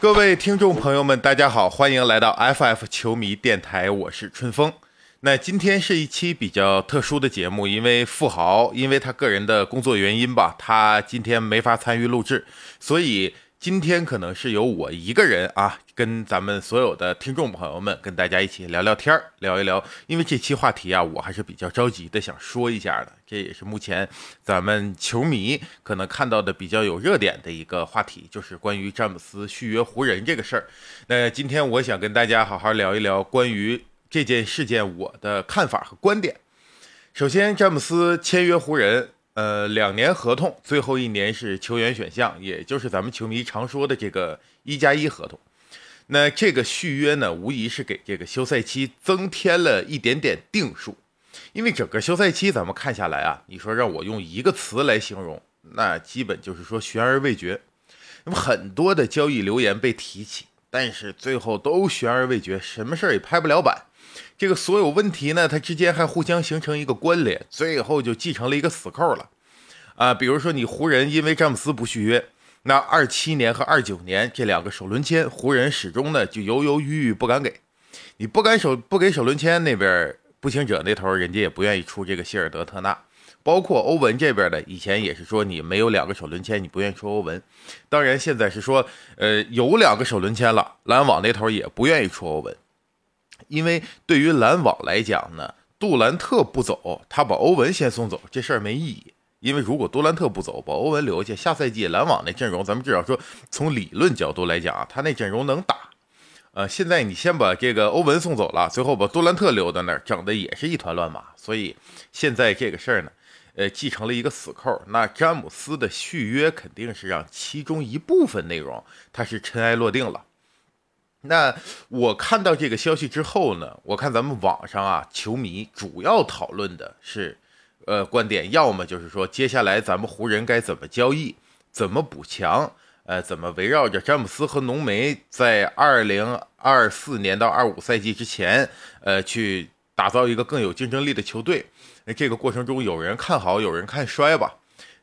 各位听众朋友们，大家好，欢迎来到 FF 球迷电台，我是春风。那今天是一期比较特殊的节目，因为富豪因为他个人的工作原因吧，他今天没法参与录制，所以今天可能是由我一个人啊，跟咱们所有的听众朋友们跟大家一起聊聊天儿，聊一聊。因为这期话题啊，我还是比较着急的，想说一下的。这也是目前咱们球迷可能看到的比较有热点的一个话题，就是关于詹姆斯续约湖人这个事儿。那今天我想跟大家好好聊一聊关于。这件事件我的看法和观点。首先，詹姆斯签约湖人，呃，两年合同，最后一年是球员选项，也就是咱们球迷常说的这个一加一合同。那这个续约呢，无疑是给这个休赛期增添了一点点定数。因为整个休赛期咱们看下来啊，你说让我用一个词来形容，那基本就是说悬而未决。那么很多的交易流言被提起，但是最后都悬而未决，什么事儿也拍不了板。这个所有问题呢，它之间还互相形成一个关联，最后就继承了一个死扣了，啊，比如说你湖人因为詹姆斯不续约，那二七年和二九年这两个首轮签，湖人始终呢就犹犹豫豫不敢给，你不敢首不给首轮签那边步行者那头人家也不愿意出这个希尔德特纳，包括欧文这边的以前也是说你没有两个首轮签你不愿意出欧文，当然现在是说呃有两个首轮签了，篮网那头也不愿意出欧文。因为对于篮网来讲呢，杜兰特不走，他把欧文先送走，这事儿没意义。因为如果杜兰特不走，把欧文留下，下赛季篮网那阵容，咱们至少说从理论角度来讲啊，他那阵容能打。呃，现在你先把这个欧文送走了，最后把杜兰特留在那儿，整的也是一团乱麻。所以现在这个事儿呢，呃，继承了一个死扣。那詹姆斯的续约肯定是让其中一部分内容，他是尘埃落定了。那我看到这个消息之后呢，我看咱们网上啊，球迷主要讨论的是，呃，观点要么就是说，接下来咱们湖人该怎么交易，怎么补强，呃，怎么围绕着詹姆斯和浓眉在二零二四年到二五赛季之前，呃，去打造一个更有竞争力的球队。那这个过程中，有人看好，有人看衰吧。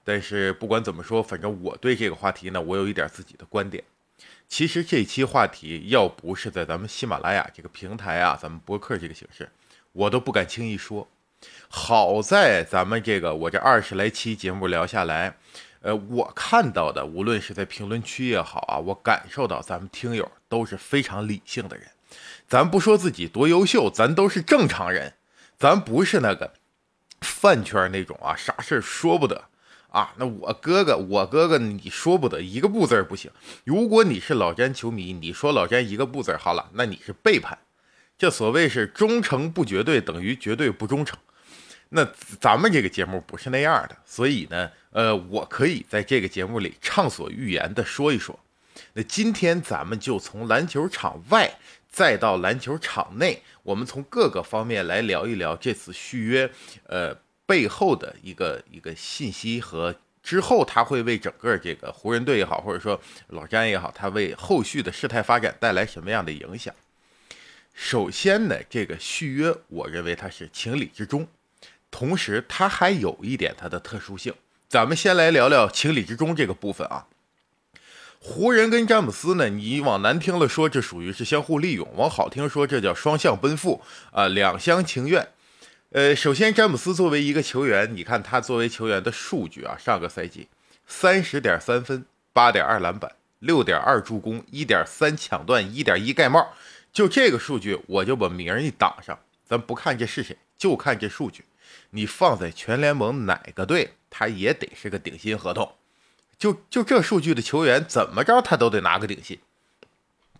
但是不管怎么说，反正我对这个话题呢，我有一点自己的观点。其实这期话题要不是在咱们喜马拉雅这个平台啊，咱们播客这个形式，我都不敢轻易说。好在咱们这个我这二十来期节目聊下来，呃，我看到的，无论是在评论区也好啊，我感受到咱们听友都是非常理性的人。咱不说自己多优秀，咱都是正常人，咱不是那个饭圈那种啊，啥事儿说不得。啊，那我哥哥，我哥哥，你说不得一个不字儿不行。如果你是老詹球迷，你说老詹一个不字儿好了，那你是背叛。这所谓是忠诚不绝对，等于绝对不忠诚。那咱们这个节目不是那样的，所以呢，呃，我可以在这个节目里畅所欲言的说一说。那今天咱们就从篮球场外再到篮球场内，我们从各个方面来聊一聊这次续约，呃。背后的一个一个信息和之后，他会为整个这个湖人队也好，或者说老詹也好，他为后续的事态发展带来什么样的影响？首先呢，这个续约，我认为它是情理之中，同时它还有一点它的特殊性。咱们先来聊聊情理之中这个部分啊。湖人跟詹姆斯呢，你往难听了说，这属于是相互利用；往好听说，这叫双向奔赴啊，两厢情愿。呃，首先，詹姆斯作为一个球员，你看他作为球员的数据啊，上个赛季三十点三分，八点二篮板，六点二助攻，一点三抢断，一点一盖帽，就这个数据，我就把名儿一挡上，咱不看这是谁，就看这数据，你放在全联盟哪个队，他也得是个顶薪合同，就就这数据的球员，怎么着他都得拿个顶薪，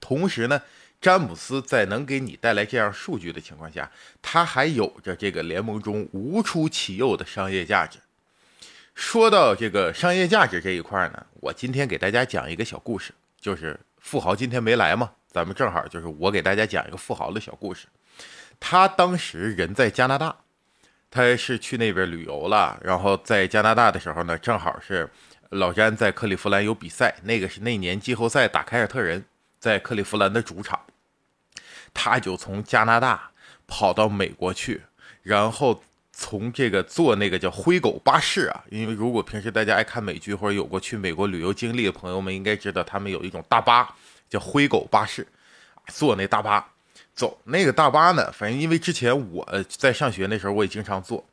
同时呢。詹姆斯在能给你带来这样数据的情况下，他还有着这个联盟中无出其右的商业价值。说到这个商业价值这一块呢，我今天给大家讲一个小故事，就是富豪今天没来嘛，咱们正好就是我给大家讲一个富豪的小故事。他当时人在加拿大，他是去那边旅游了，然后在加拿大的时候呢，正好是老詹在克利夫兰有比赛，那个是那年季后赛打凯尔特人，在克利夫兰的主场。他就从加拿大跑到美国去，然后从这个坐那个叫灰狗巴士啊，因为如果平时大家爱看美剧或者有过去美国旅游经历的朋友们，应该知道他们有一种大巴，叫灰狗巴士，坐那大巴走。那个大巴呢，反正因为之前我在上学那时候，我也经常坐，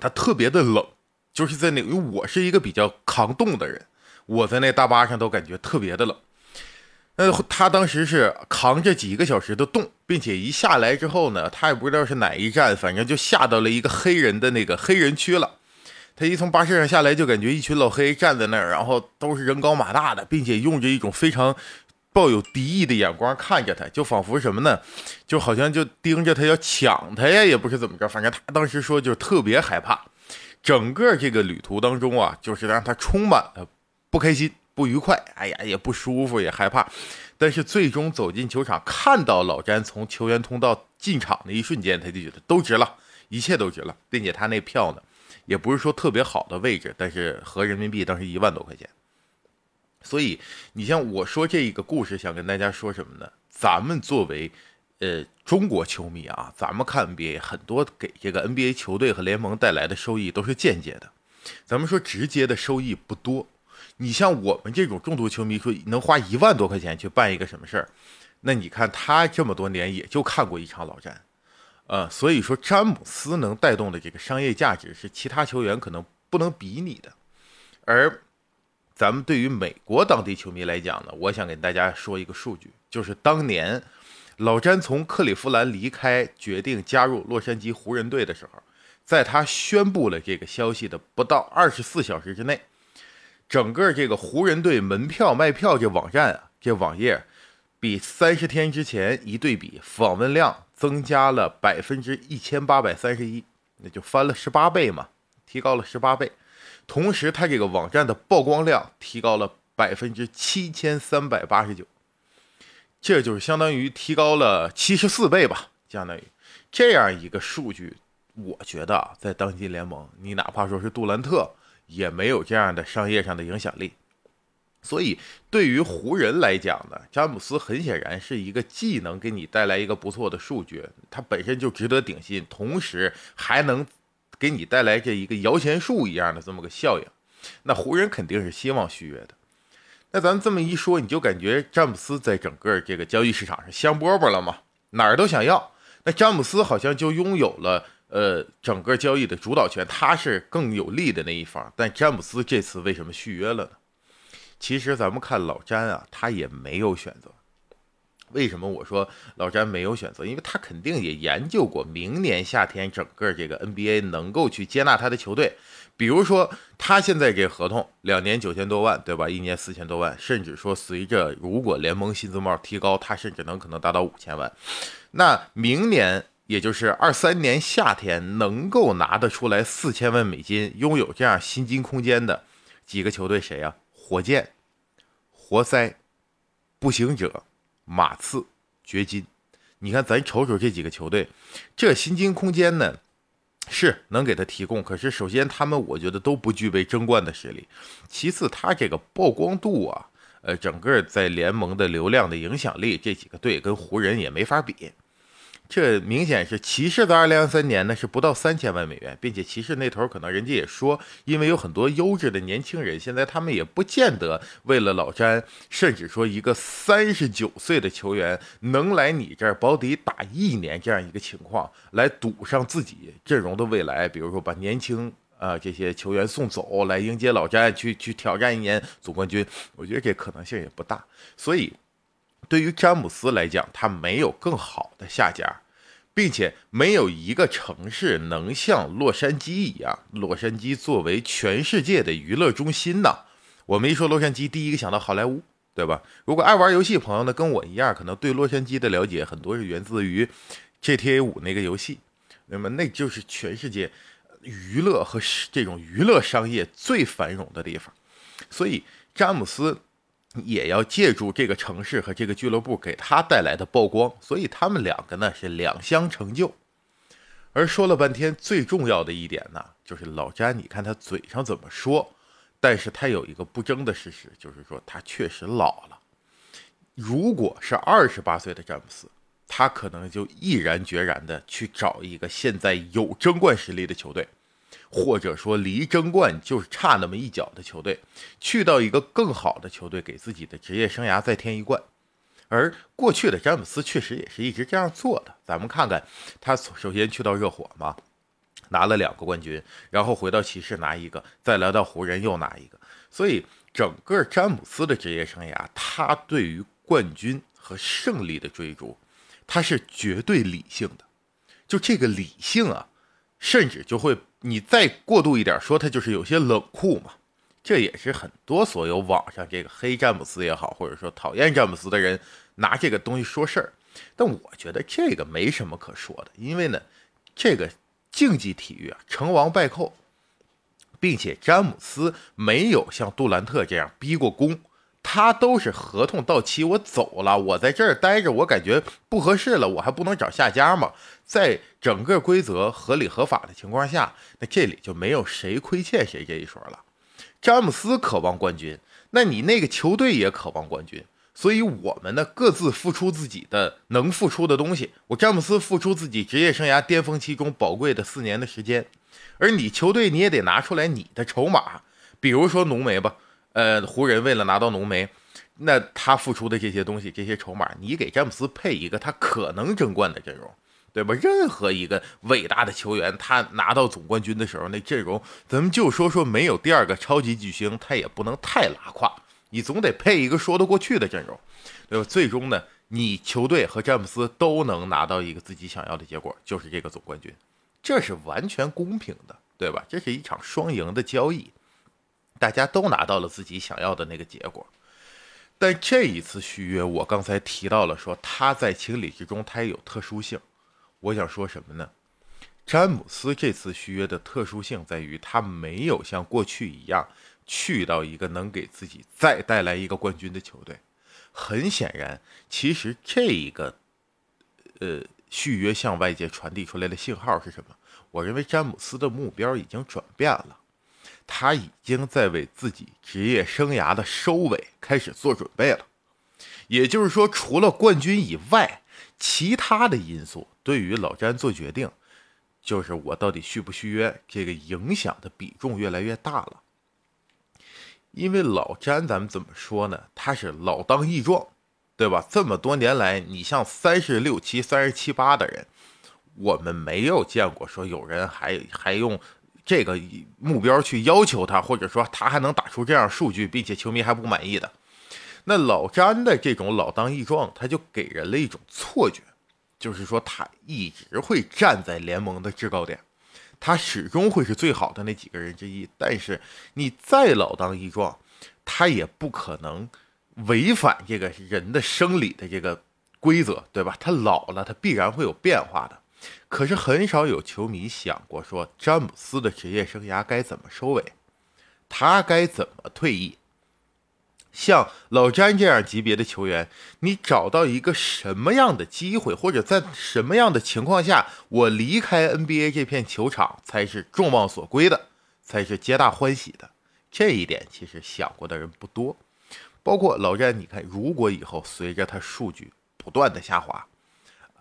它特别的冷，就是在那，因为我是一个比较抗冻的人，我在那大巴上都感觉特别的冷。那，他当时是扛着几个小时的冻，并且一下来之后呢，他也不知道是哪一站，反正就下到了一个黑人的那个黑人区了。他一从巴士上下来，就感觉一群老黑站在那儿，然后都是人高马大的，并且用着一种非常抱有敌意的眼光看着他，就仿佛什么呢？就好像就盯着他要抢他呀，也不是怎么着，反正他当时说就是特别害怕。整个这个旅途当中啊，就是让他充满了不开心。不愉快，哎呀，也不舒服，也害怕，但是最终走进球场，看到老詹从球员通道进场的一瞬间，他就觉得都值了，一切都值了，并且他那票呢，也不是说特别好的位置，但是合人民币当时一万多块钱。所以你像我说这一个故事，想跟大家说什么呢？咱们作为呃中国球迷啊，咱们看 NBA 很多给这个 NBA 球队和联盟带来的收益都是间接的，咱们说直接的收益不多。你像我们这种重度球迷，说能花一万多块钱去办一个什么事儿，那你看他这么多年也就看过一场老詹，呃，所以说詹姆斯能带动的这个商业价值是其他球员可能不能比拟的。而咱们对于美国当地球迷来讲呢，我想给大家说一个数据，就是当年老詹从克利夫兰离开，决定加入洛杉矶湖人队的时候，在他宣布了这个消息的不到二十四小时之内。整个这个湖人队门票卖票这网站啊，这网页，比三十天之前一对比，访问量增加了百分之一千八百三十一，那就翻了十八倍嘛，提高了十八倍。同时，它这个网站的曝光量提高了百分之七千三百八十九，这就是相当于提高了七十四倍吧，相当于这样一个数据。我觉得，在当今联盟，你哪怕说是杜兰特。也没有这样的商业上的影响力，所以对于湖人来讲呢，詹姆斯很显然是一个既能给你带来一个不错的数据，他本身就值得顶薪，同时还能给你带来这一个摇钱树一样的这么个效应，那湖人肯定是希望续约的。那咱这么一说，你就感觉詹姆斯在整个这个交易市场上香饽饽了吗？哪儿都想要，那詹姆斯好像就拥有了。呃，整个交易的主导权，他是更有利的那一方。但詹姆斯这次为什么续约了呢？其实咱们看老詹啊，他也没有选择。为什么我说老詹没有选择？因为他肯定也研究过，明年夏天整个这个 NBA 能够去接纳他的球队。比如说，他现在这合同两年九千多万，对吧？一年四千多万，甚至说随着如果联盟薪资帽提高，他甚至能可能达到五千万。那明年。也就是二三年夏天能够拿得出来四千万美金，拥有这样薪金空间的几个球队谁呀？火箭、活塞、步行者、马刺、掘金。你看，咱瞅瞅这几个球队，这薪金空间呢是能给他提供。可是，首先他们我觉得都不具备争冠的实力，其次他这个曝光度啊，呃，整个在联盟的流量的影响力，这几个队跟湖人也没法比。这明显是骑士的二零二三年呢，是不到三千万美元，并且骑士那头可能人家也说，因为有很多优质的年轻人，现在他们也不见得为了老詹，甚至说一个三十九岁的球员能来你这儿保底打一年这样一个情况，来赌上自己阵容的未来，比如说把年轻啊这些球员送走，来迎接老詹去去挑战一年总冠军，我觉得这可能性也不大，所以。对于詹姆斯来讲，他没有更好的下家，并且没有一个城市能像洛杉矶一样。洛杉矶作为全世界的娱乐中心呢，我们一说洛杉矶，第一个想到好莱坞，对吧？如果爱玩游戏朋友呢，跟我一样，可能对洛杉矶的了解很多是源自于 GTA 五那个游戏，那么那就是全世界娱乐和这种娱乐商业最繁荣的地方。所以詹姆斯。也要借助这个城市和这个俱乐部给他带来的曝光，所以他们两个呢是两相成就。而说了半天，最重要的一点呢，就是老詹，你看他嘴上怎么说，但是他有一个不争的事实，就是说他确实老了。如果是二十八岁的詹姆斯，他可能就毅然决然的去找一个现在有争冠实力的球队。或者说离争冠就是差那么一脚的球队，去到一个更好的球队，给自己的职业生涯再添一冠。而过去的詹姆斯确实也是一直这样做的。咱们看看，他首先去到热火嘛，拿了两个冠军，然后回到骑士拿一个，再来到湖人又拿一个。所以整个詹姆斯的职业生涯，他对于冠军和胜利的追逐，他是绝对理性的。就这个理性啊，甚至就会你再过度一点说，他就是有些冷酷嘛。这也是很多所有网上这个黑詹姆斯也好，或者说讨厌詹姆斯的人拿这个东西说事儿。但我觉得这个没什么可说的，因为呢，这个竞技体育啊，成王败寇，并且詹姆斯没有像杜兰特这样逼过宫，他都是合同到期我走了，我在这儿待着，我感觉不合适了，我还不能找下家吗？在整个规则合理合法的情况下，那这里就没有谁亏欠谁这一说了。詹姆斯渴望冠军，那你那个球队也渴望冠军，所以我们呢各自付出自己的能付出的东西。我詹姆斯付出自己职业生涯巅峰期中宝贵的四年的时间，而你球队你也得拿出来你的筹码，比如说浓眉吧，呃，湖人为了拿到浓眉，那他付出的这些东西这些筹码，你给詹姆斯配一个他可能争冠的阵容。对吧？任何一个伟大的球员，他拿到总冠军的时候，那阵容，咱们就说说没有第二个超级巨星，他也不能太拉胯。你总得配一个说得过去的阵容，对吧？最终呢，你球队和詹姆斯都能拿到一个自己想要的结果，就是这个总冠军，这是完全公平的，对吧？这是一场双赢的交易，大家都拿到了自己想要的那个结果。但这一次续约，我刚才提到了，说他在情理之中，他也有特殊性。我想说什么呢？詹姆斯这次续约的特殊性在于，他没有像过去一样去到一个能给自己再带来一个冠军的球队。很显然，其实这一个呃续约向外界传递出来的信号是什么？我认为詹姆斯的目标已经转变了，他已经在为自己职业生涯的收尾开始做准备了。也就是说，除了冠军以外。其他的因素对于老詹做决定，就是我到底续不续约，这个影响的比重越来越大了。因为老詹，咱们怎么说呢？他是老当益壮，对吧？这么多年来，你像三十六七、三十七八的人，我们没有见过说有人还还用这个目标去要求他，或者说他还能打出这样数据，并且球迷还不满意的。那老詹的这种老当益壮，他就给人了一种错觉，就是说他一直会站在联盟的制高点，他始终会是最好的那几个人之一。但是你再老当益壮，他也不可能违反这个人的生理的这个规则，对吧？他老了，他必然会有变化的。可是很少有球迷想过说，詹姆斯的职业生涯该怎么收尾，他该怎么退役。像老詹这样级别的球员，你找到一个什么样的机会，或者在什么样的情况下，我离开 NBA 这片球场才是众望所归的，才是皆大欢喜的？这一点其实想过的人不多。包括老詹，你看，如果以后随着他数据不断的下滑，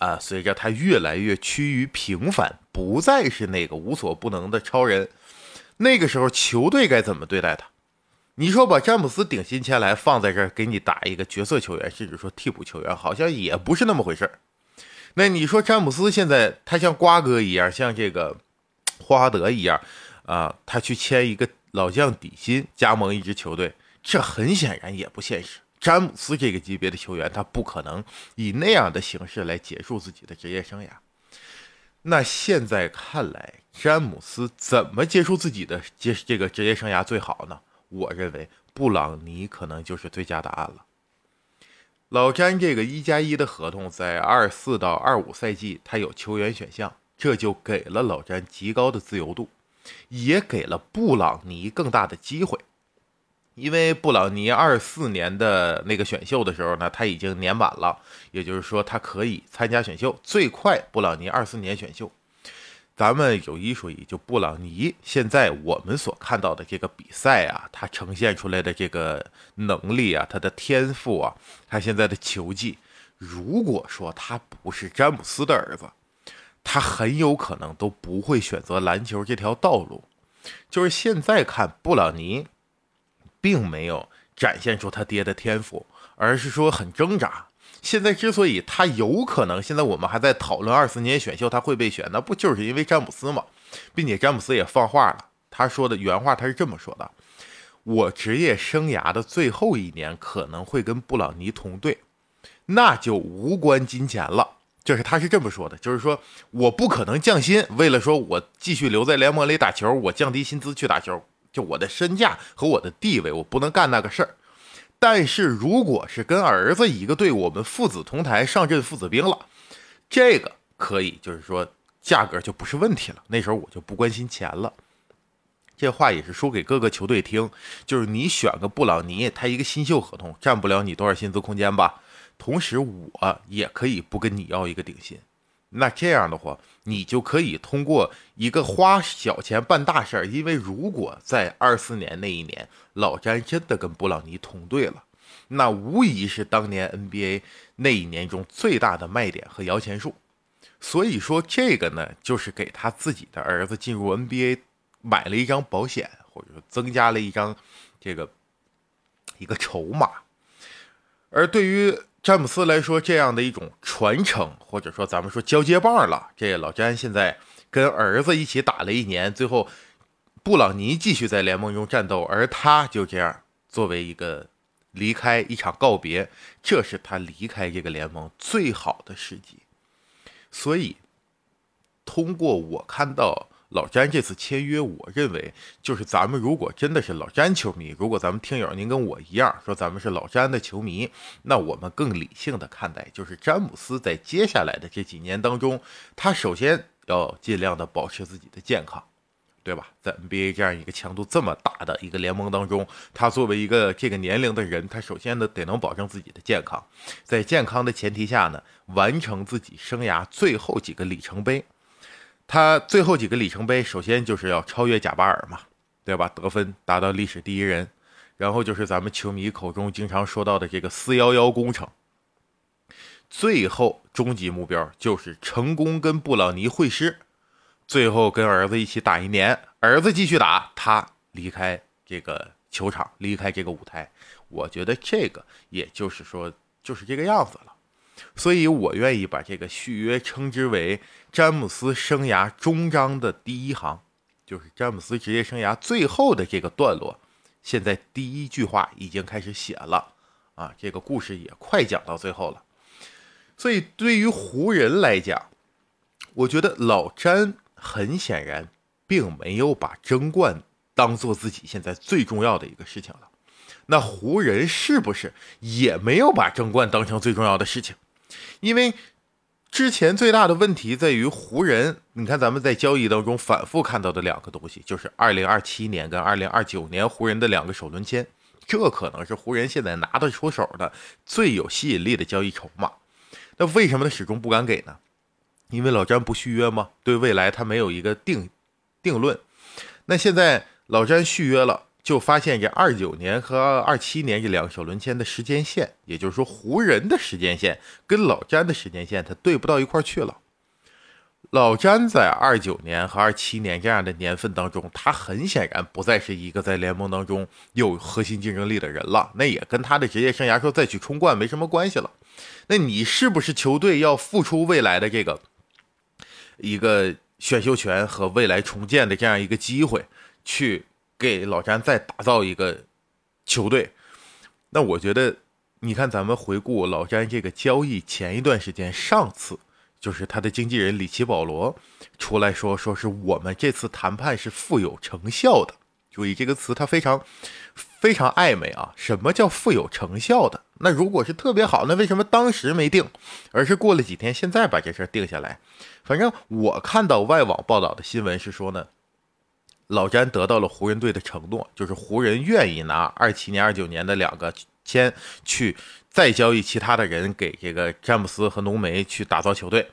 啊，随着他越来越趋于平凡，不再是那个无所不能的超人，那个时候球队该怎么对待他？你说把詹姆斯顶薪签来放在这儿给你打一个角色球员，甚至说替补球员，好像也不是那么回事儿。那你说詹姆斯现在他像瓜哥一样，像这个霍华德一样啊，他去签一个老将底薪加盟一支球队，这很显然也不现实。詹姆斯这个级别的球员，他不可能以那样的形式来结束自己的职业生涯。那现在看来，詹姆斯怎么结束自己的这这个职业生涯最好呢？我认为布朗尼可能就是最佳答案了。老詹这个一加一的合同在二四到二五赛季，他有球员选项，这就给了老詹极高的自由度，也给了布朗尼更大的机会。因为布朗尼二四年的那个选秀的时候呢，他已经年满了，也就是说他可以参加选秀，最快布朗尼二四年选秀。咱们有一说一，就布朗尼现在我们所看到的这个比赛啊，他呈现出来的这个能力啊，他的天赋啊，他现在的球技，如果说他不是詹姆斯的儿子，他很有可能都不会选择篮球这条道路。就是现在看布朗尼，并没有展现出他爹的天赋，而是说很挣扎。现在之所以他有可能，现在我们还在讨论二四年选秀他会被选，那不就是因为詹姆斯吗？并且詹姆斯也放话了，他说的原话他是这么说的：“我职业生涯的最后一年可能会跟布朗尼同队，那就无关金钱了。”就是他是这么说的，就是说我不可能降薪，为了说我继续留在联盟里打球，我降低薪资去打球，就我的身价和我的地位，我不能干那个事儿。但是如果是跟儿子一个队，我们父子同台上阵父子兵了，这个可以，就是说价格就不是问题了。那时候我就不关心钱了。这话也是说给各个球队听，就是你选个布朗尼，他一个新秀合同占不了你多少薪资空间吧。同时，我也可以不跟你要一个顶薪，那这样的话，你就可以通过一个花小钱办大事儿。因为如果在二四年那一年，老詹真的跟布朗尼同队了，那无疑是当年 NBA 那一年中最大的卖点和摇钱树。所以说，这个呢，就是给他自己的儿子进入 NBA 买了一张保险，或者说增加了一张这个一个筹码。而对于詹姆斯来说，这样的一种传承，或者说咱们说交接棒了。这老詹现在跟儿子一起打了一年，最后布朗尼继续在联盟中战斗，而他就这样作为一个离开一场告别，这是他离开这个联盟最好的时机。所以，通过我看到。老詹这次签约，我认为就是咱们如果真的是老詹球迷，如果咱们听友您跟我一样说咱们是老詹的球迷，那我们更理性的看待，就是詹姆斯在接下来的这几年当中，他首先要尽量的保持自己的健康，对吧？在 NBA 这样一个强度这么大的一个联盟当中，他作为一个这个年龄的人，他首先呢得能保证自己的健康，在健康的前提下呢，完成自己生涯最后几个里程碑。他最后几个里程碑，首先就是要超越贾巴尔嘛，对吧？得分达到历史第一人，然后就是咱们球迷口中经常说到的这个“四幺幺工程”。最后终极目标就是成功跟布朗尼会师，最后跟儿子一起打一年，儿子继续打，他离开这个球场，离开这个舞台。我觉得这个也就是说，就是这个样子了。所以我愿意把这个续约称之为詹姆斯生涯终章的第一行，就是詹姆斯职业生涯最后的这个段落。现在第一句话已经开始写了啊，这个故事也快讲到最后了。所以对于湖人来讲，我觉得老詹很显然并没有把争冠当做自己现在最重要的一个事情了。那湖人是不是也没有把争冠当成最重要的事情？因为之前最大的问题在于湖人，你看咱们在交易当中反复看到的两个东西，就是二零二七年跟二零二九年湖人的两个首轮签，这可能是湖人现在拿得出手的最有吸引力的交易筹码。那为什么他始终不敢给呢？因为老詹不续约吗？对未来他没有一个定定论。那现在老詹续约了。就发现这二九年和二七年这两个首轮签的时间线，也就是说湖人的时间线跟老詹的时间线，它对不到一块去了。老詹在二九年和二七年这样的年份当中，他很显然不再是一个在联盟当中有核心竞争力的人了。那也跟他的职业生涯说再去冲冠没什么关系了。那你是不是球队要付出未来的这个一个选秀权和未来重建的这样一个机会去？给老詹再打造一个球队，那我觉得，你看咱们回顾老詹这个交易前一段时间，上次就是他的经纪人里奇保罗出来说，说是我们这次谈判是富有成效的。注意这个词，它非常非常暧昧啊。什么叫富有成效的？那如果是特别好，那为什么当时没定，而是过了几天，现在把这事定下来？反正我看到外网报道的新闻是说呢。老詹得到了湖人队的承诺，就是湖人愿意拿二七年、二九年的两个签去再交易其他的人给这个詹姆斯和浓眉去打造球队。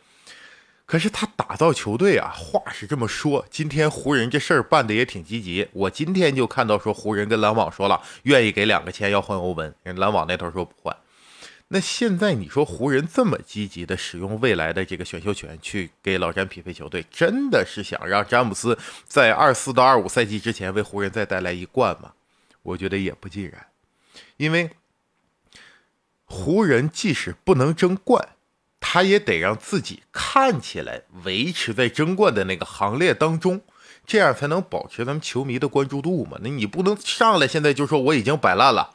可是他打造球队啊，话是这么说，今天湖人这事儿办的也挺积极。我今天就看到说湖人跟篮网说了，愿意给两个签要换欧文，人篮网那头说不换。那现在你说湖人这么积极的使用未来的这个选秀权去给老詹匹配球队，真的是想让詹姆斯在二四到二五赛季之前为湖人再带来一冠吗？我觉得也不尽然，因为湖人即使不能争冠，他也得让自己看起来维持在争冠的那个行列当中，这样才能保持咱们球迷的关注度嘛。那你不能上来现在就说我已经摆烂了。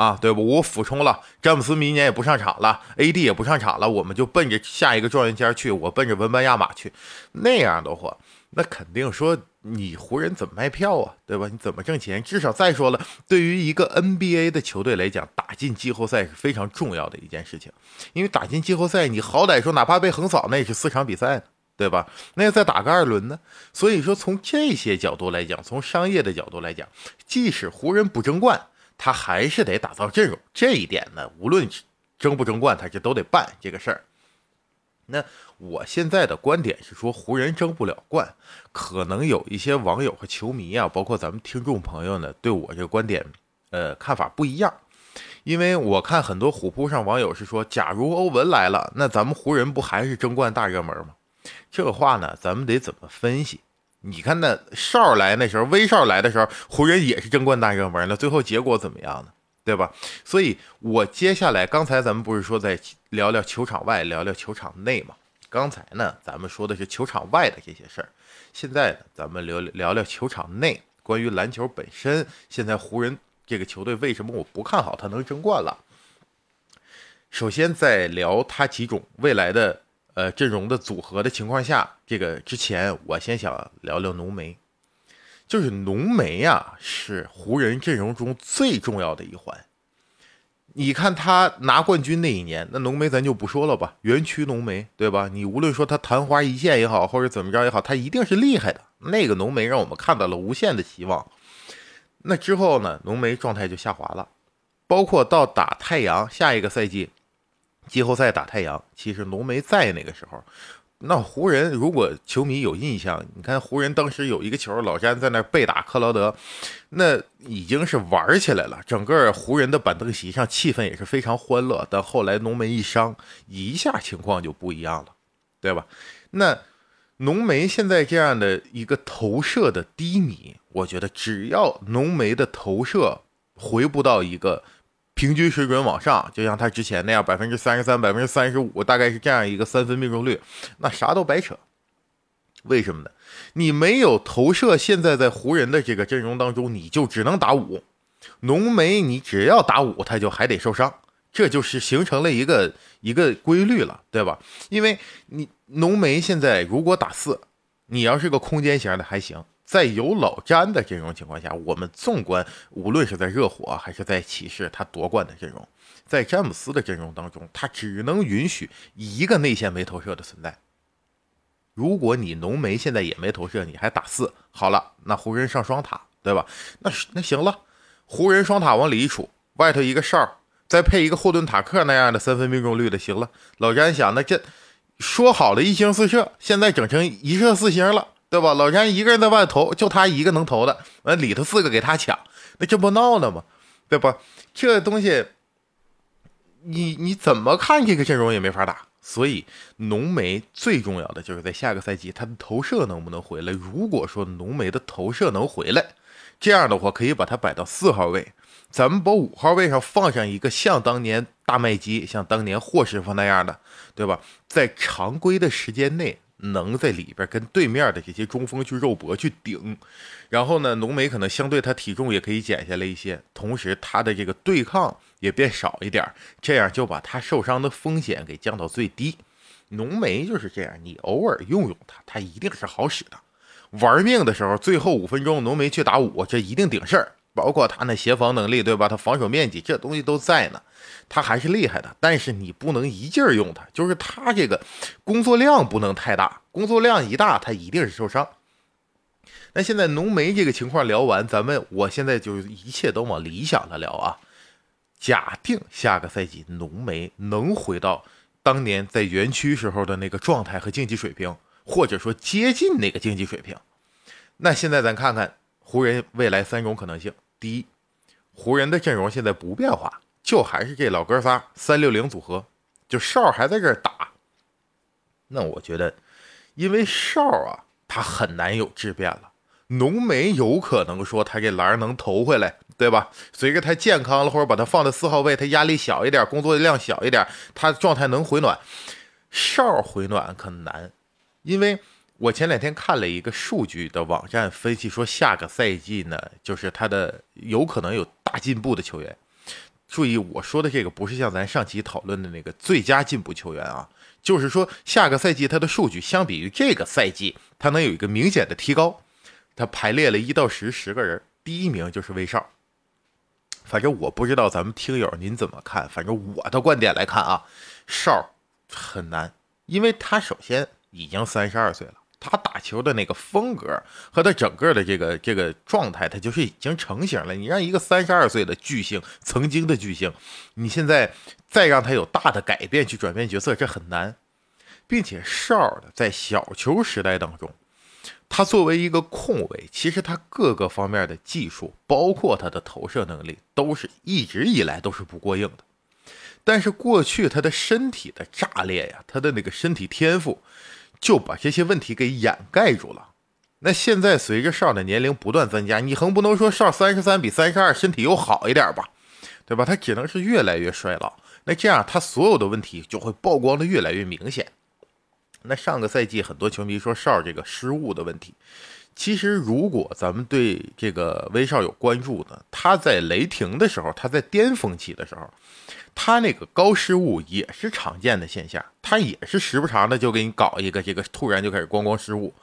啊，对吧？我俯冲了，詹姆斯明年也不上场了，AD 也不上场了，我们就奔着下一个状元签去，我奔着文班亚马去。那样的话，那肯定说你湖人怎么卖票啊，对吧？你怎么挣钱？至少再说了，对于一个 NBA 的球队来讲，打进季后赛是非常重要的一件事情，因为打进季后赛，你好歹说哪怕被横扫，那也是四场比赛，对吧？那要再打个二轮呢。所以说，从这些角度来讲，从商业的角度来讲，即使湖人不争冠。他还是得打造阵容，这一点呢，无论争不争冠，他这都得办这个事儿。那我现在的观点是说，湖人争不了冠，可能有一些网友和球迷啊，包括咱们听众朋友呢，对我这个观点，呃，看法不一样。因为我看很多虎扑上网友是说，假如欧文来了，那咱们湖人不还是争冠大热门吗？这个话呢，咱们得怎么分析？你看那少来那时候，威少来的时候，湖人也是争冠大热门，那最后结果怎么样呢？对吧？所以我接下来，刚才咱们不是说在聊聊球场外，聊聊球场内吗？刚才呢，咱们说的是球场外的这些事儿，现在呢，咱们聊聊聊球场内，关于篮球本身。现在湖人这个球队为什么我不看好他能争冠了？首先在聊他几种未来的。呃，阵容的组合的情况下，这个之前我先想聊聊浓眉，就是浓眉呀，是湖人阵容中最重要的一环。你看他拿冠军那一年，那浓眉咱就不说了吧，园区浓眉对吧？你无论说他昙花一现也好，或者怎么着也好，他一定是厉害的。那个浓眉让我们看到了无限的希望。那之后呢，浓眉状态就下滑了，包括到打太阳下一个赛季。季后赛打太阳，其实浓眉在那个时候，那湖人如果球迷有印象，你看湖人当时有一个球，老詹在那背打克劳德，那已经是玩起来了，整个湖人的板凳席上气氛也是非常欢乐。但后来浓眉一伤，一下情况就不一样了，对吧？那浓眉现在这样的一个投射的低迷，我觉得只要浓眉的投射回不到一个。平均水准往上，就像他之前那样，百分之三十三、百分之三十五，大概是这样一个三分命中率，那啥都白扯。为什么呢？你没有投射，现在在湖人的这个阵容当中，你就只能打五。浓眉，你只要打五，他就还得受伤，这就是形成了一个一个规律了，对吧？因为你浓眉现在如果打四，你要是个空间型的还行。在有老詹的阵容情况下，我们纵观，无论是在热火还是在骑士，他夺冠的阵容，在詹姆斯的阵容当中，他只能允许一个内线没投射的存在。如果你浓眉现在也没投射，你还打四，好了，那湖人上双塔，对吧？那那行了，湖人双塔往里一杵，外头一个哨，再配一个霍顿塔克那样的三分命中率的，行了。老詹想，那这说好了一星四射，现在整成一射四星了。对吧？老詹一个人在外投，就他一个能投的，完里头四个给他抢，那这不闹呢吗？对吧？这东西，你你怎么看这个阵容也没法打。所以浓眉最重要的就是在下个赛季他的投射能不能回来。如果说浓眉的投射能回来，这样的话可以把它摆到四号位，咱们把五号位上放上一个像当年大麦基、像当年霍师傅那样的，对吧？在常规的时间内。能在里边跟对面的这些中锋去肉搏去顶，然后呢，浓眉可能相对他体重也可以减下来一些，同时他的这个对抗也变少一点，这样就把他受伤的风险给降到最低。浓眉就是这样，你偶尔用用他，他一定是好使的。玩命的时候，最后五分钟浓眉去打五，这一定顶事儿。包括他那协防能力，对吧？他防守面积这东西都在呢，他还是厉害的。但是你不能一劲儿用他，就是他这个工作量不能太大，工作量一大，他一定是受伤。那现在浓眉这个情况聊完，咱们我现在就一切都往理想的聊啊。假定下个赛季浓眉能回到当年在园区时候的那个状态和竞技水平，或者说接近那个竞技水平，那现在咱看看。湖人未来三种可能性：第一，湖人的阵容现在不变化，就还是这老哥仨三六零组合，就哨还在这打。那我觉得，因为哨啊，他很难有质变了。浓眉有可能说他这篮能投回来，对吧？随着他健康了，或者把他放在四号位，他压力小一点，工作量小一点，他状态能回暖。哨回暖可难，因为我前两天看了一个数据的网站分析，说下个赛季呢，就是他的有可能有大进步的球员。注意，我说的这个不是像咱上期讨论的那个最佳进步球员啊，就是说下个赛季他的数据相比于这个赛季，他能有一个明显的提高。他排列了一到十十个人，第一名就是威少。反正我不知道咱们听友您怎么看，反正我的观点来看啊，少很难，因为他首先已经三十二岁了，他打球的那个风格和他整个的这个这个状态，他就是已经成型了。你让一个三十二岁的巨星，曾经的巨星，你现在再让他有大的改变去转变角色，这很难，并且少的在小球时代当中。他作为一个控卫，其实他各个方面的技术，包括他的投射能力，都是一直以来都是不过硬的。但是过去他的身体的炸裂呀，他的那个身体天赋，就把这些问题给掩盖住了。那现在随着少的年龄不断增加，你横不能说少三十三比三十二身体又好一点吧，对吧？他只能是越来越衰老。那这样他所有的问题就会曝光的越来越明显。那上个赛季很多球迷说哨这个失误的问题，其实如果咱们对这个威少有关注呢，他在雷霆的时候，他在巅峰期的时候，他那个高失误也是常见的现象，他也是时不常的就给你搞一个这个突然就开始咣咣失误，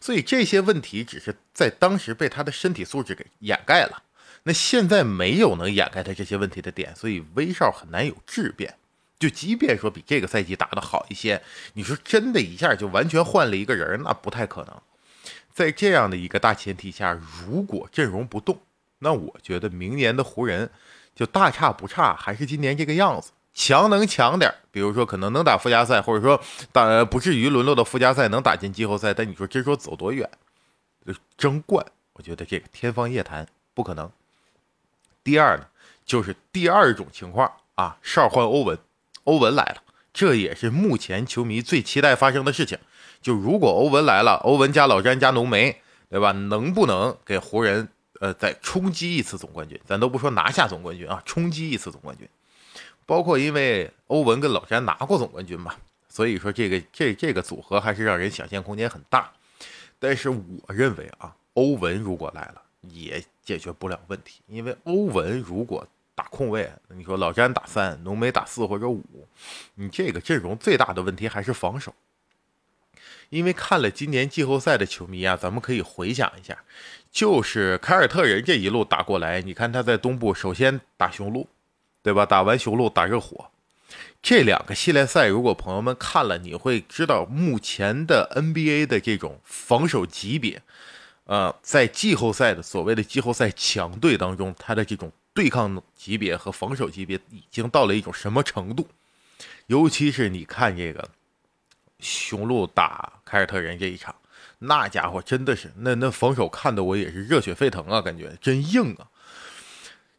所以这些问题只是在当时被他的身体素质给掩盖了，那现在没有能掩盖他这些问题的点，所以威少很难有质变。就即便说比这个赛季打得好一些，你说真的一下就完全换了一个人，那不太可能。在这样的一个大前提下，如果阵容不动，那我觉得明年的湖人就大差不差，还是今年这个样子。强能强点，比如说可能能打附加赛，或者说打不至于沦落到附加赛，能打进季后赛。但你说真说走多远，争冠，我觉得这个天方夜谭，不可能。第二呢，就是第二种情况啊，少换欧文。欧文来了，这也是目前球迷最期待发生的事情。就如果欧文来了，欧文加老詹加浓眉，对吧？能不能给湖人呃再冲击一次总冠军？咱都不说拿下总冠军啊，冲击一次总冠军。包括因为欧文跟老詹拿过总冠军嘛，所以说这个这这个组合还是让人想象空间很大。但是我认为啊，欧文如果来了也解决不了问题，因为欧文如果。打控卫，你说老詹打三，浓眉打四或者五，你这个阵容最大的问题还是防守。因为看了今年季后赛的球迷啊，咱们可以回想一下，就是凯尔特人这一路打过来，你看他在东部首先打雄鹿，对吧？打完雄鹿打热火，这两个系列赛，如果朋友们看了，你会知道目前的 NBA 的这种防守级别，呃，在季后赛的所谓的季后赛强队当中，他的这种。对抗级别和防守级别已经到了一种什么程度？尤其是你看这个雄鹿打凯尔特人这一场，那家伙真的是那那防守看得我也是热血沸腾啊，感觉真硬啊！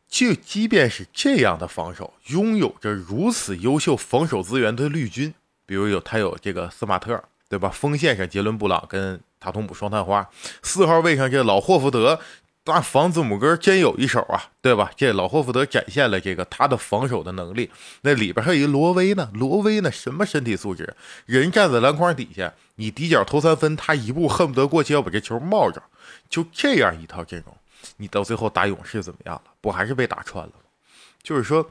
就即便是这样的防守，拥有着如此优秀防守资源的绿军，比如有他有这个斯马特，对吧？锋线上杰伦布朗跟塔图姆双探花，四号位上这老霍福德。那防字母哥真有一手啊，对吧？这老霍福德展现了这个他的防守的能力。那里边还有一罗威呢，罗威呢什么身体素质？人站在篮筐底下，你底角投三分，他一步恨不得过去要把这球冒着。就这样一套阵容，你到最后打勇士怎么样了？不还是被打穿了吗？就是说，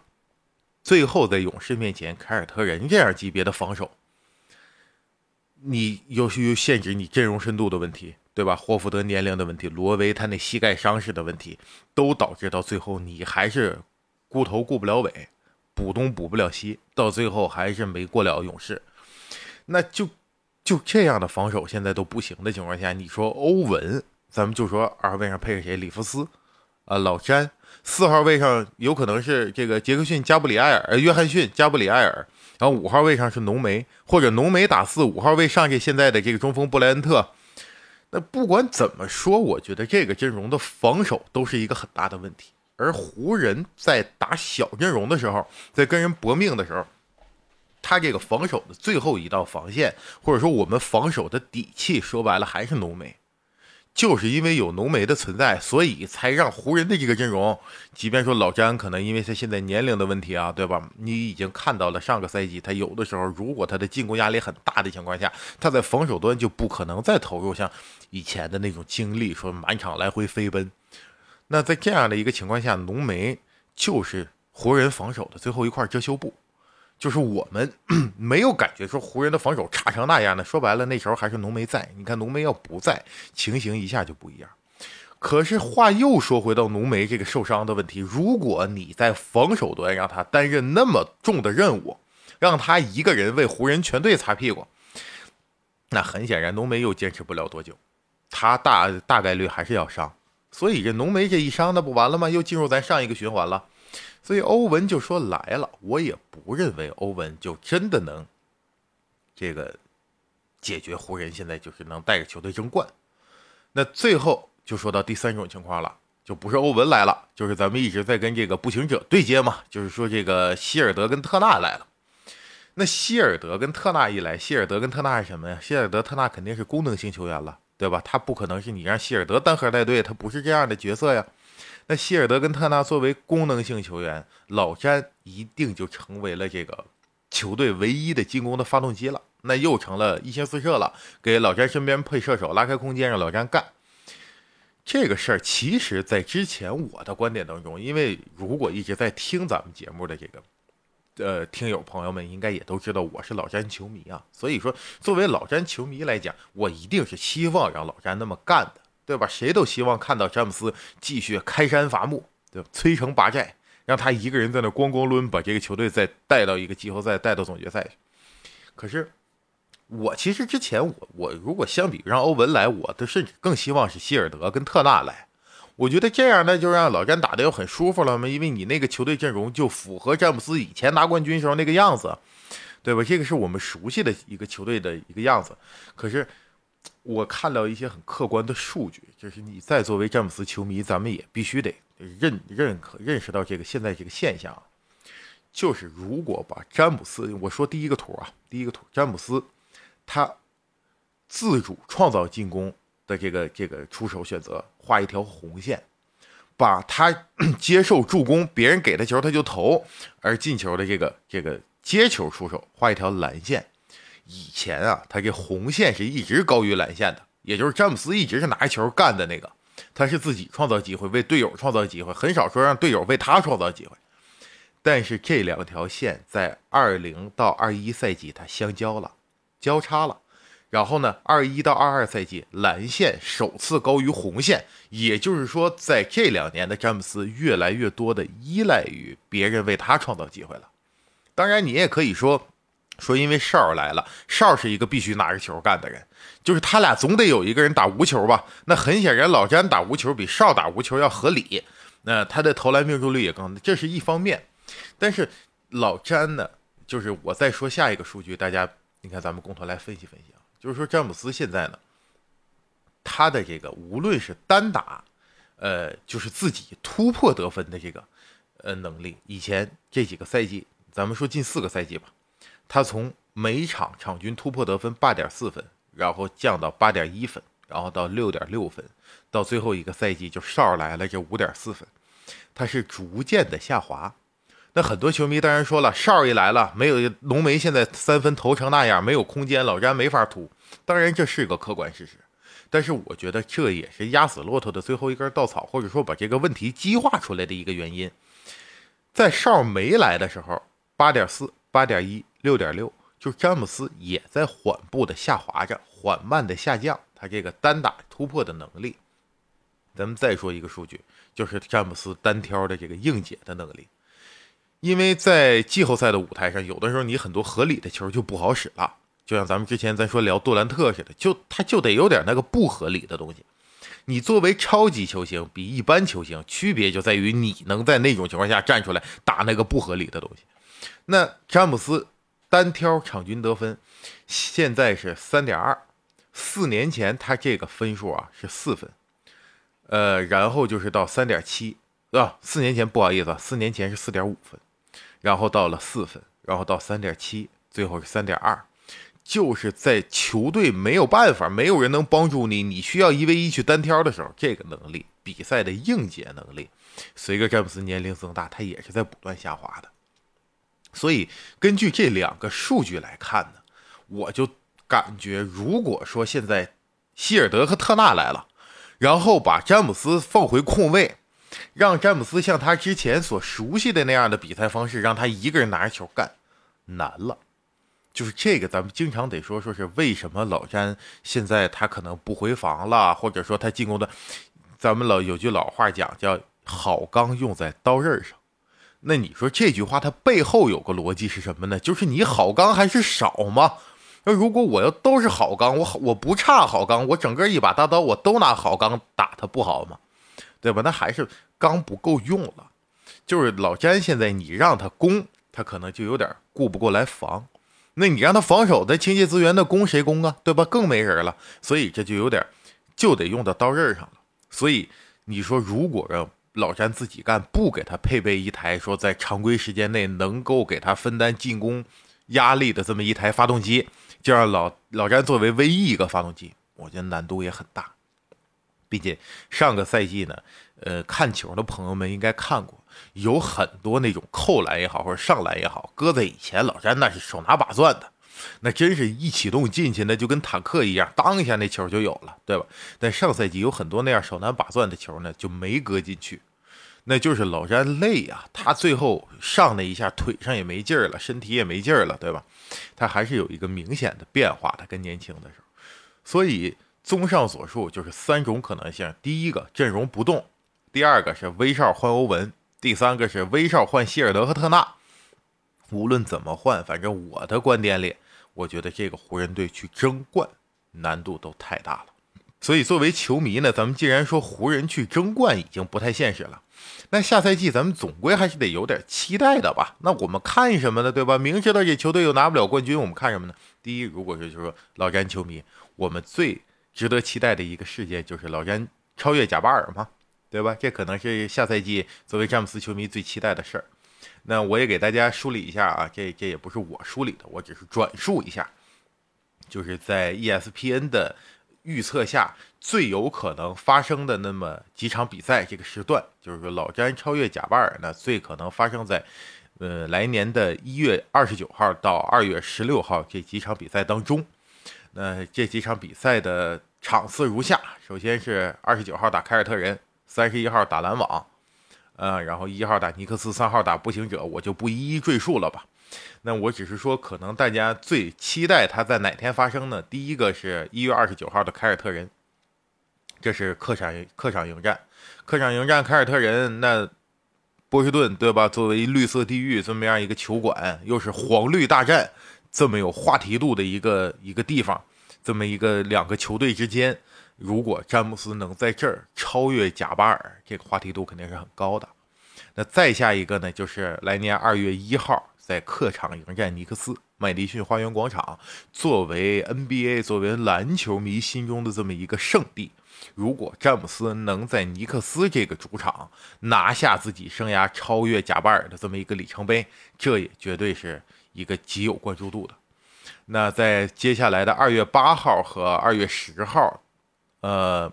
最后在勇士面前，凯尔特人这样级别的防守，你又又限制你阵容深度的问题。对吧？霍福德年龄的问题，罗威他那膝盖伤势的问题，都导致到最后你还是顾头顾不了尾，补东补不了西，到最后还是没过了勇士。那就就这样的防守现在都不行的情况下，你说欧文，咱们就说二号位上配上谁？里弗斯啊，老詹。四号位上有可能是这个杰克逊加布里埃尔，呃，约翰逊加布里埃尔。然后五号位上是浓眉，或者浓眉打四，五号位上去现在的这个中锋布莱恩特。那不管怎么说，我觉得这个阵容的防守都是一个很大的问题。而湖人，在打小阵容的时候，在跟人搏命的时候，他这个防守的最后一道防线，或者说我们防守的底气，说白了还是浓眉。就是因为有浓眉的存在，所以才让湖人的这个阵容，即便说老詹可能因为他现在年龄的问题啊，对吧？你已经看到了上个赛季他有的时候，如果他的进攻压力很大的情况下，他在防守端就不可能再投入像以前的那种精力，说满场来回飞奔。那在这样的一个情况下，浓眉就是湖人防守的最后一块遮羞布。就是我们 没有感觉说湖人的防守差成那样呢，说白了那时候还是浓眉在。你看浓眉要不在，情形一下就不一样。可是话又说回到浓眉这个受伤的问题，如果你在防守端让他担任那么重的任务，让他一个人为湖人全队擦屁股，那很显然浓眉又坚持不了多久，他大大概率还是要伤。所以这浓眉这一伤，那不完了吗？又进入咱上一个循环了。所以欧文就说来了，我也不认为欧文就真的能这个解决湖人现在就是能带着球队争冠。那最后就说到第三种情况了，就不是欧文来了，就是咱们一直在跟这个步行者对接嘛，就是说这个希尔德跟特纳来了。那希尔德跟特纳一来，希尔德跟特纳是什么呀？希尔德特纳肯定是功能性球员了，对吧？他不可能是你让希尔德单核带队，他不是这样的角色呀。那希尔德跟特纳作为功能性球员，老詹一定就成为了这个球队唯一的进攻的发动机了。那又成了一星四射了，给老詹身边配射手，拉开空间让老詹干。这个事儿，其实在之前我的观点当中，因为如果一直在听咱们节目的这个呃听友朋友们，应该也都知道我是老詹球迷啊。所以说，作为老詹球迷来讲，我一定是希望让老詹那么干的。对吧？谁都希望看到詹姆斯继续开山伐木，对吧？摧城拔寨，让他一个人在那咣咣抡，把这个球队再带到一个季后赛，带到总决赛去。可是，我其实之前我我如果相比让欧文来，我的甚至更希望是希尔德跟特纳来。我觉得这样呢，就让老詹打的又很舒服了嘛，因为你那个球队阵容就符合詹姆斯以前拿冠军时候那个样子，对吧？这个是我们熟悉的一个球队的一个样子。可是。我看到一些很客观的数据，就是你再作为詹姆斯球迷，咱们也必须得认认可、认识到这个现在这个现象，就是如果把詹姆斯，我说第一个图啊，第一个图，詹姆斯他自主创造进攻的这个这个出手选择，画一条红线，把他接受助攻，别人给他球他就投，而进球的这个这个接球出手画一条蓝线。以前啊，他这红线是一直高于蓝线的，也就是詹姆斯一直是拿球干的那个，他是自己创造机会，为队友创造机会，很少说让队友为他创造机会。但是这两条线在二零到二一赛季它相交了，交叉了，然后呢，二一到二二赛季蓝线首次高于红线，也就是说，在这两年的詹姆斯越来越多的依赖于别人为他创造机会了。当然，你也可以说。说因为哨来了，哨是一个必须拿着球干的人，就是他俩总得有一个人打无球吧？那很显然，老詹打无球比哨打无球要合理，那他的投篮命中率也更，这是一方面。但是老詹呢，就是我再说下一个数据，大家你看咱们共同来分析分析啊，就是说詹姆斯现在呢，他的这个无论是单打，呃，就是自己突破得分的这个呃能力，以前这几个赛季，咱们说近四个赛季吧。他从每场场均突破得分八点四分，然后降到八点一分，然后到六点六分，到最后一个赛季就哨来了这五点四分，他是逐渐的下滑。那很多球迷当然说了，哨一来了，没有浓眉现在三分投成那样，没有空间，老詹没法突。当然这是个客观事实，但是我觉得这也是压死骆驼的最后一根稻草，或者说把这个问题激化出来的一个原因。在哨没来的时候，八点四，八点一。六点六，就是詹姆斯也在缓步的下滑着，缓慢的下降，他这个单打突破的能力。咱们再说一个数据，就是詹姆斯单挑的这个硬解的能力。因为在季后赛的舞台上，有的时候你很多合理的球就不好使了，就像咱们之前咱说聊杜兰特似的，就他就得有点那个不合理的东西。你作为超级球星，比一般球星区别就在于你能在那种情况下站出来打那个不合理的东西。那詹姆斯。单挑场均得分，现在是三点二，四年前他这个分数啊是四分，呃，然后就是到三点七，啊，四年前不好意思，四年前是四点五分，然后到了四分，然后到三点七，最后是三点二，就是在球队没有办法，没有人能帮助你，你需要一 v 一去单挑的时候，这个能力，比赛的应接能力，随着詹姆斯年龄增大，他也是在不断下滑的。所以根据这两个数据来看呢，我就感觉，如果说现在希尔德和特纳来了，然后把詹姆斯放回控卫，让詹姆斯像他之前所熟悉的那样的比赛方式，让他一个人拿着球干，难了。就是这个，咱们经常得说说是为什么老詹现在他可能不回防了，或者说他进攻的，咱们老有句老话讲叫“好钢用在刀刃上”。那你说这句话它背后有个逻辑是什么呢？就是你好钢还是少吗？那如果我要都是好钢，我好我不差好钢，我整个一把大刀我都拿好钢打他不好吗？对吧？那还是钢不够用了。就是老詹现在你让他攻，他可能就有点顾不过来防。那你让他防守的清洁资源的攻谁攻啊？对吧？更没人了，所以这就有点就得用到刀刃上了。所以你说，如果让老詹自己干，不给他配备一台说在常规时间内能够给他分担进攻压力的这么一台发动机，就让老老詹作为唯一一个发动机，我觉得难度也很大。并且上个赛季呢，呃，看球的朋友们应该看过。有很多那种扣篮也好，或者上篮也好，搁在以前老詹那是手拿把攥的，那真是一启动进去，那就跟坦克一样，当一下那球就有了，对吧？但上赛季有很多那样手拿把攥的球呢，就没搁进去，那就是老詹累呀，他最后上那一下腿上也没劲儿了，身体也没劲儿了，对吧？他还是有一个明显的变化的，跟年轻的时候。所以综上所述，就是三种可能性：第一个阵容不动，第二个是威少换欧文。第三个是威少换希尔德和特纳，无论怎么换，反正我的观点里，我觉得这个湖人队去争冠难度都太大了。所以作为球迷呢，咱们既然说湖人去争冠已经不太现实了，那下赛季咱们总归还是得有点期待的吧？那我们看什么呢？对吧？明知道这球队又拿不了冠军，我们看什么呢？第一，如果是就是说老詹球迷，我们最值得期待的一个事件就是老詹超越贾巴尔嘛。对吧？这可能是下赛季作为詹姆斯球迷最期待的事儿。那我也给大家梳理一下啊，这这也不是我梳理的，我只是转述一下，就是在 ESPN 的预测下最有可能发生的那么几场比赛这个时段，就是说老詹超越贾巴尔呢，最可能发生在呃来年的一月二十九号到二月十六号这几场比赛当中。那这几场比赛的场次如下：首先是二十九号打凯尔特人。三十一号打篮网，呃，然后一号打尼克斯，三号打步行者，我就不一一赘述了吧。那我只是说，可能大家最期待它在哪天发生呢？第一个是一月二十九号的凯尔特人，这是客场客场迎战，客场迎战凯尔特人。那波士顿对吧？作为绿色地狱这么样一个球馆，又是黄绿大战，这么有话题度的一个一个地方，这么一个两个球队之间。如果詹姆斯能在这儿超越贾巴尔，这个话题度肯定是很高的。那再下一个呢，就是来年二月一号在客场迎战尼克斯，麦迪逊花园广场作为 NBA 作为篮球迷心中的这么一个圣地。如果詹姆斯能在尼克斯这个主场拿下自己生涯超越贾巴尔的这么一个里程碑，这也绝对是一个极有关注度的。那在接下来的二月八号和二月十号。呃，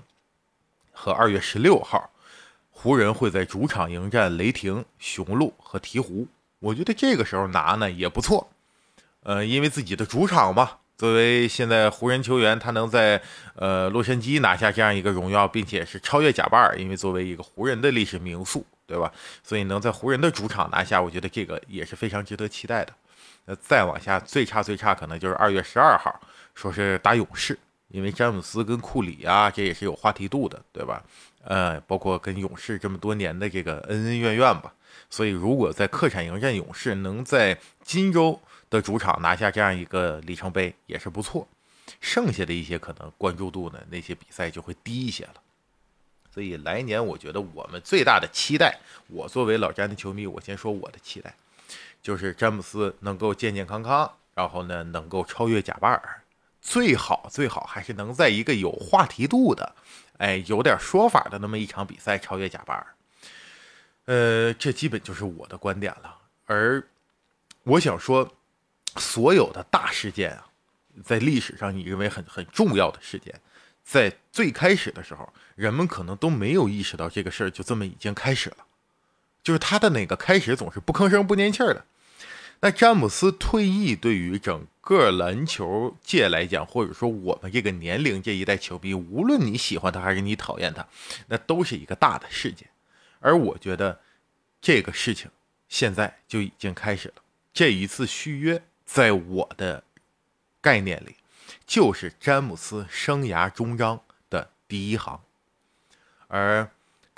和二月十六号，湖人会在主场迎战雷霆、雄鹿和鹈鹕。我觉得这个时候拿呢也不错。呃，因为自己的主场嘛，作为现在湖人球员，他能在呃洛杉矶拿下这样一个荣耀，并且是超越贾巴尔，因为作为一个湖人的历史名宿，对吧？所以能在湖人的主场拿下，我觉得这个也是非常值得期待的。那再往下，最差最差可能就是二月十二号，说是打勇士。因为詹姆斯跟库里啊，这也是有话题度的，对吧？呃，包括跟勇士这么多年的这个恩恩怨怨吧。所以，如果在客场迎战勇士，能在金州的主场拿下这样一个里程碑，也是不错。剩下的一些可能关注度呢，那些比赛就会低一些了。所以，来年我觉得我们最大的期待，我作为老詹的球迷，我先说我的期待，就是詹姆斯能够健健康康，然后呢，能够超越贾巴尔。最好最好还是能在一个有话题度的，哎，有点说法的那么一场比赛超越贾巴尔。呃，这基本就是我的观点了。而我想说，所有的大事件啊，在历史上你认为很很重要的事件，在最开始的时候，人们可能都没有意识到这个事儿就这么已经开始了，就是他的哪个开始总是不吭声不念气儿的。那詹姆斯退役对于整个篮球界来讲，或者说我们这个年龄这一代球迷，无论你喜欢他还是你讨厌他，那都是一个大的事件。而我觉得这个事情现在就已经开始了。这一次续约，在我的概念里，就是詹姆斯生涯终章的第一行，而。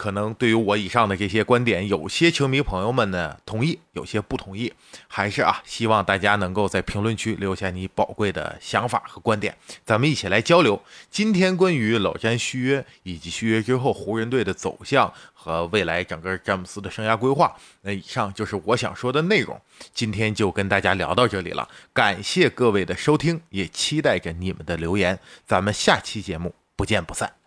可能对于我以上的这些观点，有些球迷朋友们呢同意，有些不同意，还是啊，希望大家能够在评论区留下你宝贵的想法和观点，咱们一起来交流。今天关于老詹续约以及续约之后湖人队的走向和未来整个詹姆斯的生涯规划，那以上就是我想说的内容。今天就跟大家聊到这里了，感谢各位的收听，也期待着你们的留言，咱们下期节目不见不散。